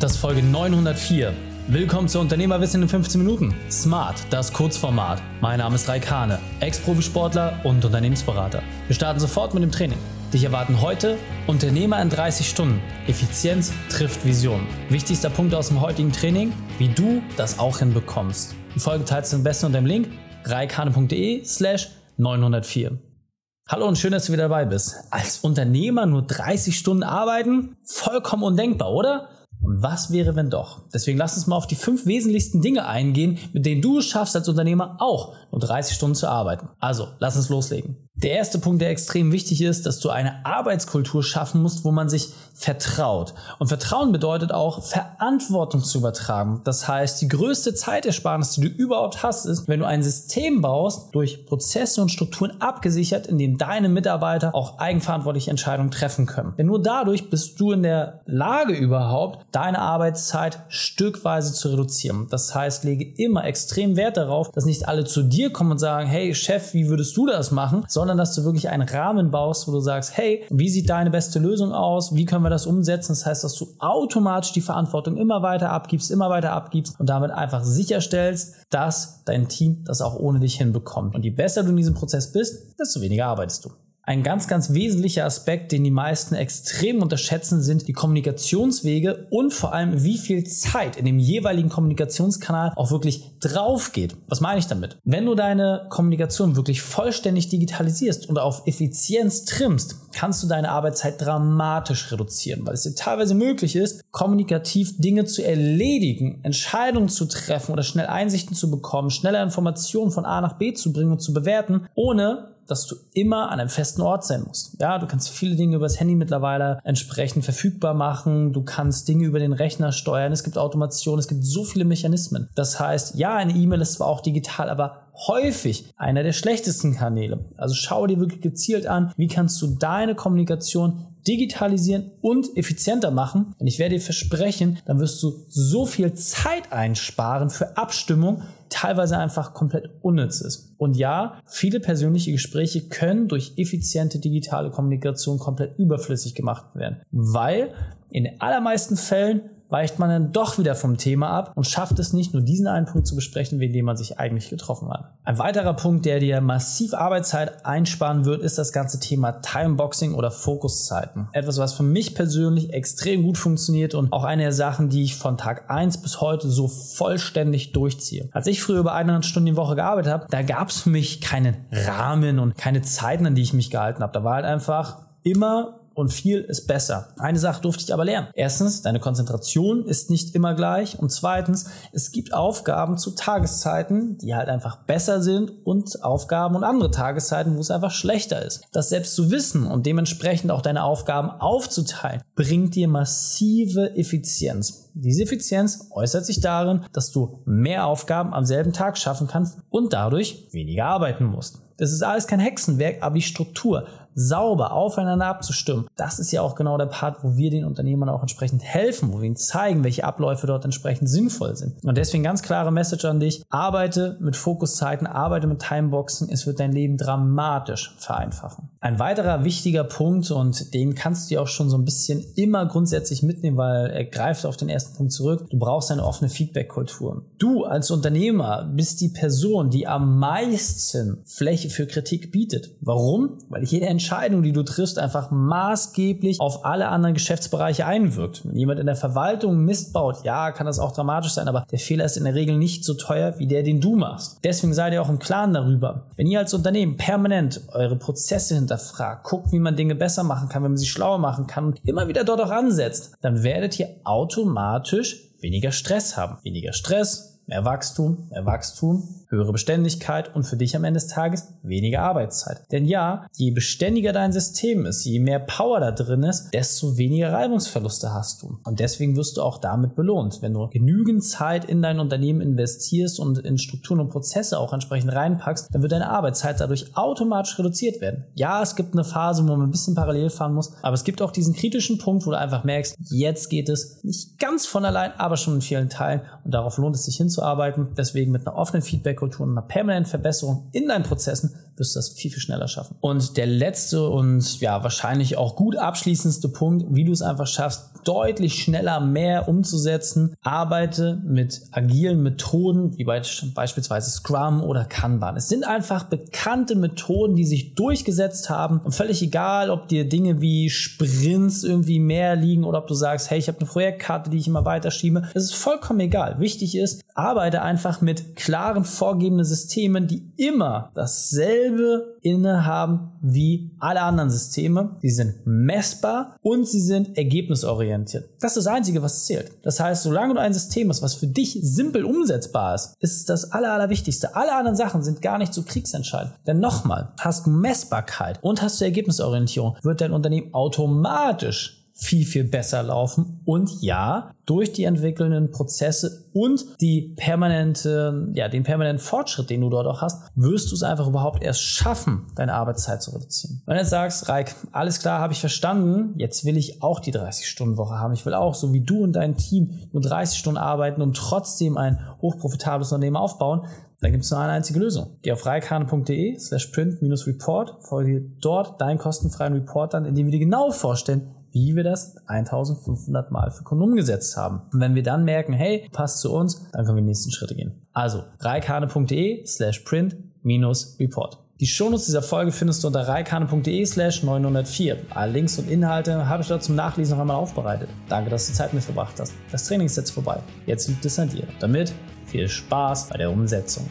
Das ist Folge 904. Willkommen zu Unternehmerwissen in 15 Minuten. Smart, das Kurzformat. Mein Name ist Raikane, Ex-Profisportler und Unternehmensberater. Wir starten sofort mit dem Training. Dich erwarten heute Unternehmer in 30 Stunden. Effizienz trifft Vision. Wichtigster Punkt aus dem heutigen Training, wie du das auch hinbekommst. Die Folge teilst du am besten unter dem Link reikane.de slash 904. Hallo und schön, dass du wieder dabei bist. Als Unternehmer nur 30 Stunden arbeiten? Vollkommen undenkbar, oder? Und was wäre, wenn doch? Deswegen lass uns mal auf die fünf wesentlichsten Dinge eingehen, mit denen du es schaffst, als Unternehmer auch nur 30 Stunden zu arbeiten. Also, lass uns loslegen. Der erste Punkt, der extrem wichtig ist, dass du eine Arbeitskultur schaffen musst, wo man sich vertraut. Und Vertrauen bedeutet auch, Verantwortung zu übertragen. Das heißt, die größte Zeitersparnis, die du überhaupt hast, ist, wenn du ein System baust, durch Prozesse und Strukturen abgesichert, in dem deine Mitarbeiter auch eigenverantwortliche Entscheidungen treffen können. Denn nur dadurch bist du in der Lage überhaupt, deine Arbeitszeit stückweise zu reduzieren. Das heißt, lege immer extrem Wert darauf, dass nicht alle zu dir kommen und sagen, hey Chef, wie würdest du das machen? Sondern dass du wirklich einen Rahmen baust, wo du sagst, hey, wie sieht deine beste Lösung aus? Wie können wir das umsetzen? Das heißt, dass du automatisch die Verantwortung immer weiter abgibst, immer weiter abgibst und damit einfach sicherstellst, dass dein Team das auch ohne dich hinbekommt. Und je besser du in diesem Prozess bist, desto weniger arbeitest du. Ein ganz, ganz wesentlicher Aspekt, den die meisten extrem unterschätzen, sind die Kommunikationswege und vor allem, wie viel Zeit in dem jeweiligen Kommunikationskanal auch wirklich drauf geht. Was meine ich damit? Wenn du deine Kommunikation wirklich vollständig digitalisierst und auf Effizienz trimmst, kannst du deine Arbeitszeit dramatisch reduzieren, weil es dir teilweise möglich ist, kommunikativ Dinge zu erledigen, Entscheidungen zu treffen oder schnell Einsichten zu bekommen, schneller Informationen von A nach B zu bringen und zu bewerten, ohne dass du immer an einem festen Ort sein musst. Ja, du kannst viele Dinge übers Handy mittlerweile entsprechend verfügbar machen. Du kannst Dinge über den Rechner steuern. Es gibt Automation. Es gibt so viele Mechanismen. Das heißt, ja, eine E-Mail ist zwar auch digital, aber häufig einer der schlechtesten Kanäle. Also schau dir wirklich gezielt an, wie kannst du deine Kommunikation digitalisieren und effizienter machen. Und ich werde dir versprechen, dann wirst du so viel Zeit einsparen für Abstimmung, teilweise einfach komplett unnütz ist. Und ja, viele persönliche Gespräche können durch effiziente digitale Kommunikation komplett überflüssig gemacht werden, weil in den allermeisten Fällen weicht man dann doch wieder vom Thema ab und schafft es nicht, nur diesen einen Punkt zu besprechen, wegen dem man sich eigentlich getroffen hat. Ein weiterer Punkt, der dir massiv Arbeitszeit einsparen wird, ist das ganze Thema Timeboxing oder Fokuszeiten. Etwas, was für mich persönlich extrem gut funktioniert und auch eine der Sachen, die ich von Tag 1 bis heute so vollständig durchziehe. Als ich früher über eineinhalb Stunden die Woche gearbeitet habe, da gab es für mich keinen Rahmen und keine Zeiten, an die ich mich gehalten habe. Da war halt einfach immer und viel ist besser. Eine Sache durfte ich aber lernen. Erstens, deine Konzentration ist nicht immer gleich und zweitens, es gibt Aufgaben zu Tageszeiten, die halt einfach besser sind und Aufgaben und andere Tageszeiten, wo es einfach schlechter ist. Das selbst zu wissen und dementsprechend auch deine Aufgaben aufzuteilen, bringt dir massive Effizienz. Diese Effizienz äußert sich darin, dass du mehr Aufgaben am selben Tag schaffen kannst und dadurch weniger arbeiten musst. Das ist alles kein Hexenwerk, aber die Struktur sauber aufeinander abzustimmen, das ist ja auch genau der Part, wo wir den Unternehmern auch entsprechend helfen, wo wir ihnen zeigen, welche Abläufe dort entsprechend sinnvoll sind. Und deswegen ganz klare Message an dich, arbeite mit Fokuszeiten, arbeite mit Timeboxen, es wird dein Leben dramatisch vereinfachen. Ein weiterer wichtiger Punkt und den kannst du dir auch schon so ein bisschen immer grundsätzlich mitnehmen, weil er greift auf den ersten Punkt zurück. Du brauchst eine offene Feedback-Kultur. Du als Unternehmer bist die Person, die am meisten Fläche für Kritik bietet. Warum? Weil jede Entscheidung, die du triffst, einfach maßgeblich auf alle anderen Geschäftsbereiche einwirkt. Wenn jemand in der Verwaltung Mist baut, ja, kann das auch dramatisch sein, aber der Fehler ist in der Regel nicht so teuer wie der, den du machst. Deswegen seid ihr auch im Klaren darüber. Wenn ihr als Unternehmen permanent eure Prozesse hinterfragt, guckt, wie man Dinge besser machen kann, wenn man sie schlauer machen kann und immer wieder dort auch ansetzt, dann werdet ihr automatisch weniger Stress haben. Weniger Stress, mehr Wachstum, mehr Wachstum, höhere Beständigkeit und für dich am Ende des Tages weniger Arbeitszeit. Denn ja, je beständiger dein System ist, je mehr Power da drin ist, desto weniger Reibungsverluste hast du. Und deswegen wirst du auch damit belohnt. Wenn du genügend Zeit in dein Unternehmen investierst und in Strukturen und Prozesse auch entsprechend reinpackst, dann wird deine Arbeitszeit dadurch automatisch reduziert werden. Ja, es gibt eine Phase, wo man ein bisschen parallel fahren muss, aber es gibt auch diesen kritischen Punkt, wo du einfach merkst, jetzt geht es nicht ganz von allein, aber schon in vielen Teilen und darauf lohnt es sich hinzuarbeiten. Deswegen mit einer offenen Feedback Feedback-Kultur und einer permanenten Verbesserung in deinen Prozessen wirst du das viel, viel schneller schaffen. Und der letzte und ja, wahrscheinlich auch gut abschließendste Punkt, wie du es einfach schaffst, deutlich schneller mehr umzusetzen, arbeite mit agilen Methoden, wie beispielsweise Scrum oder Kanban. Es sind einfach bekannte Methoden, die sich durchgesetzt haben. Und völlig egal, ob dir Dinge wie Sprints irgendwie mehr liegen oder ob du sagst, hey, ich habe eine Projektkarte, die ich immer weiterschiebe. Es ist vollkommen egal. Wichtig ist, arbeite einfach mit klaren vorgegebenen Systemen, die immer dasselbe innehaben wie alle anderen Systeme. Sie sind messbar und sie sind ergebnisorientiert. Das ist das Einzige, was zählt. Das heißt, solange du ein System hast, was für dich simpel umsetzbar ist, ist es das Aller, Allerwichtigste. Alle anderen Sachen sind gar nicht so kriegsentscheidend. Denn nochmal, hast du Messbarkeit und hast du Ergebnisorientierung, wird dein Unternehmen automatisch viel, viel besser laufen. Und ja, durch die entwickelnden Prozesse und die permanente, ja, den permanenten Fortschritt, den du dort auch hast, wirst du es einfach überhaupt erst schaffen, deine Arbeitszeit zu reduzieren. Wenn du jetzt sagst, Reik, alles klar, habe ich verstanden, jetzt will ich auch die 30-Stunden-Woche haben. Ich will auch, so wie du und dein Team, nur 30 Stunden arbeiten und trotzdem ein hochprofitables Unternehmen aufbauen, dann gibt es nur eine einzige Lösung. Geh auf reikane.de slash print-report, folge dort deinen kostenfreien Report an, in dem wir dir genau vorstellen, wie wir das 1500 Mal für Kunden umgesetzt haben. Und wenn wir dann merken, hey, passt zu uns, dann können wir die nächsten Schritte gehen. Also reikane.de slash print minus report. Die Shownotes dieser Folge findest du unter reikane.de slash 904. Alle Links und Inhalte habe ich dort zum Nachlesen noch einmal aufbereitet. Danke, dass du Zeit mit verbracht hast. Das Training ist jetzt vorbei. Jetzt liegt es an dir. Damit viel Spaß bei der Umsetzung.